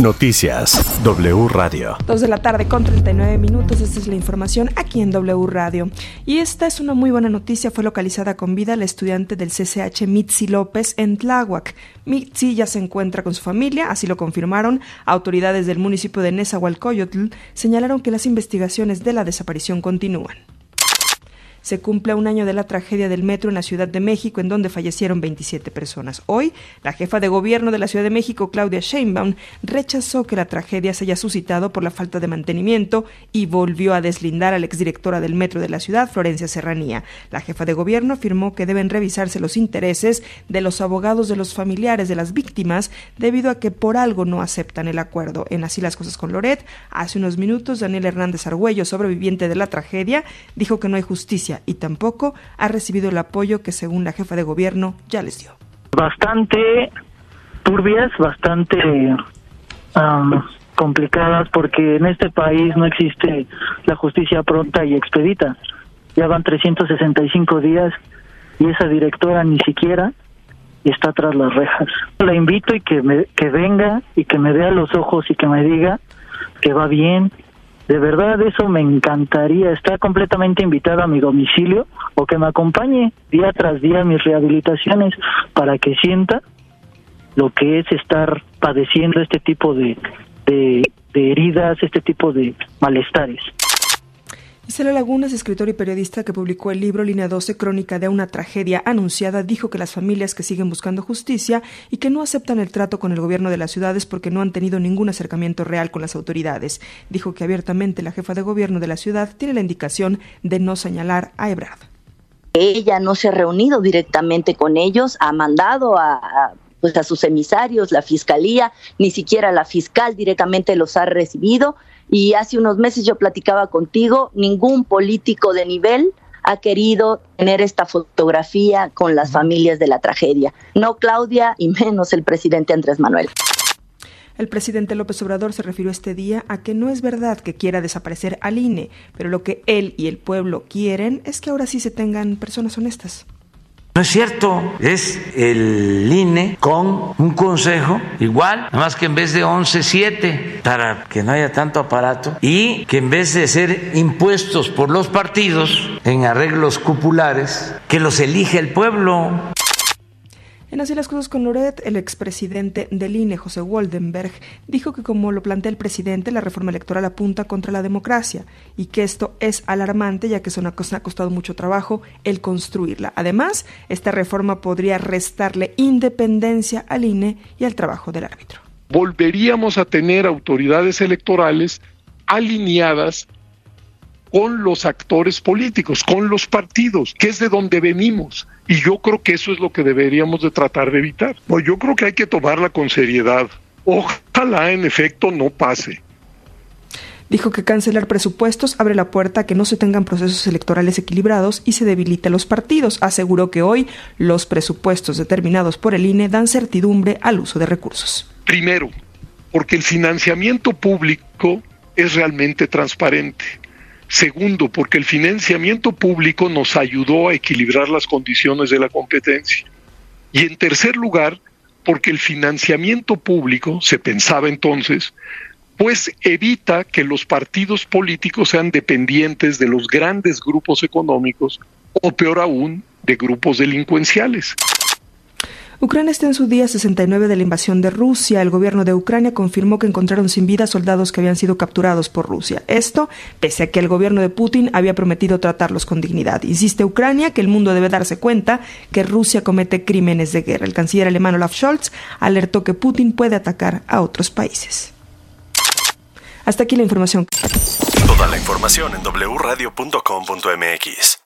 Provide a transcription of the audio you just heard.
Noticias W Radio. Dos de la tarde con 39 minutos. Esta es la información aquí en W Radio. Y esta es una muy buena noticia. Fue localizada con vida la estudiante del CCH Mitzi López en Tláhuac. Mitzi ya se encuentra con su familia, así lo confirmaron. Autoridades del municipio de Nezahualcóyotl señalaron que las investigaciones de la desaparición continúan se cumple un año de la tragedia del metro en la Ciudad de México, en donde fallecieron 27 personas. Hoy, la jefa de gobierno de la Ciudad de México, Claudia Sheinbaum, rechazó que la tragedia se haya suscitado por la falta de mantenimiento y volvió a deslindar a la exdirectora del metro de la ciudad, Florencia Serranía. La jefa de gobierno afirmó que deben revisarse los intereses de los abogados de los familiares de las víctimas debido a que por algo no aceptan el acuerdo. En Así las cosas con Loret, hace unos minutos, Daniel Hernández Argüello, sobreviviente de la tragedia, dijo que no hay justicia y tampoco ha recibido el apoyo que según la jefa de gobierno ya les dio. Bastante turbias, bastante complicadas porque en este país no existe la justicia pronta y expedita. Ya van 365 días y esa directora ni siquiera está tras las rejas. La invito y que que venga y que me vea los ojos y que me diga que va bien, de verdad, eso me encantaría. Está completamente invitada a mi domicilio o que me acompañe día tras día mis rehabilitaciones para que sienta lo que es estar padeciendo este tipo de, de heridas, este tipo de malestares. Isela Lagunas, escritor y periodista que publicó el libro Línea 12, Crónica de una tragedia anunciada, dijo que las familias que siguen buscando justicia y que no aceptan el trato con el gobierno de las ciudades porque no han tenido ningún acercamiento real con las autoridades. Dijo que abiertamente la jefa de gobierno de la ciudad tiene la indicación de no señalar a Ebrard. Ella no se ha reunido directamente con ellos, ha mandado a, pues a sus emisarios, la fiscalía, ni siquiera la fiscal directamente los ha recibido y hace unos meses yo platicaba contigo, ningún político de nivel ha querido tener esta fotografía con las familias de la tragedia. No Claudia y menos el presidente Andrés Manuel. El presidente López Obrador se refirió este día a que no es verdad que quiera desaparecer al INE, pero lo que él y el pueblo quieren es que ahora sí se tengan personas honestas. No es cierto, es el INE con un consejo igual, nada más que en vez de 11, 7, para que no haya tanto aparato, y que en vez de ser impuestos por los partidos en arreglos cupulares, que los elige el pueblo. En Así las cosas con Loret, el expresidente del INE, José Woldenberg, dijo que como lo plantea el presidente, la reforma electoral apunta contra la democracia y que esto es alarmante ya que eso ha costado mucho trabajo el construirla. Además, esta reforma podría restarle independencia al INE y al trabajo del árbitro. Volveríamos a tener autoridades electorales alineadas con los actores políticos, con los partidos, que es de donde venimos. Y yo creo que eso es lo que deberíamos de tratar de evitar. Pues yo creo que hay que tomarla con seriedad. Ojalá en efecto no pase. Dijo que cancelar presupuestos abre la puerta a que no se tengan procesos electorales equilibrados y se debilite los partidos. Aseguró que hoy los presupuestos determinados por el INE dan certidumbre al uso de recursos. Primero, porque el financiamiento público es realmente transparente. Segundo, porque el financiamiento público nos ayudó a equilibrar las condiciones de la competencia. Y en tercer lugar, porque el financiamiento público, se pensaba entonces, pues evita que los partidos políticos sean dependientes de los grandes grupos económicos o peor aún, de grupos delincuenciales. Ucrania está en su día 69 de la invasión de Rusia. El gobierno de Ucrania confirmó que encontraron sin vida soldados que habían sido capturados por Rusia. Esto pese a que el gobierno de Putin había prometido tratarlos con dignidad. Insiste Ucrania que el mundo debe darse cuenta que Rusia comete crímenes de guerra. El canciller alemán Olaf Scholz alertó que Putin puede atacar a otros países. Hasta aquí la información. Toda la información en wradio.com.mx.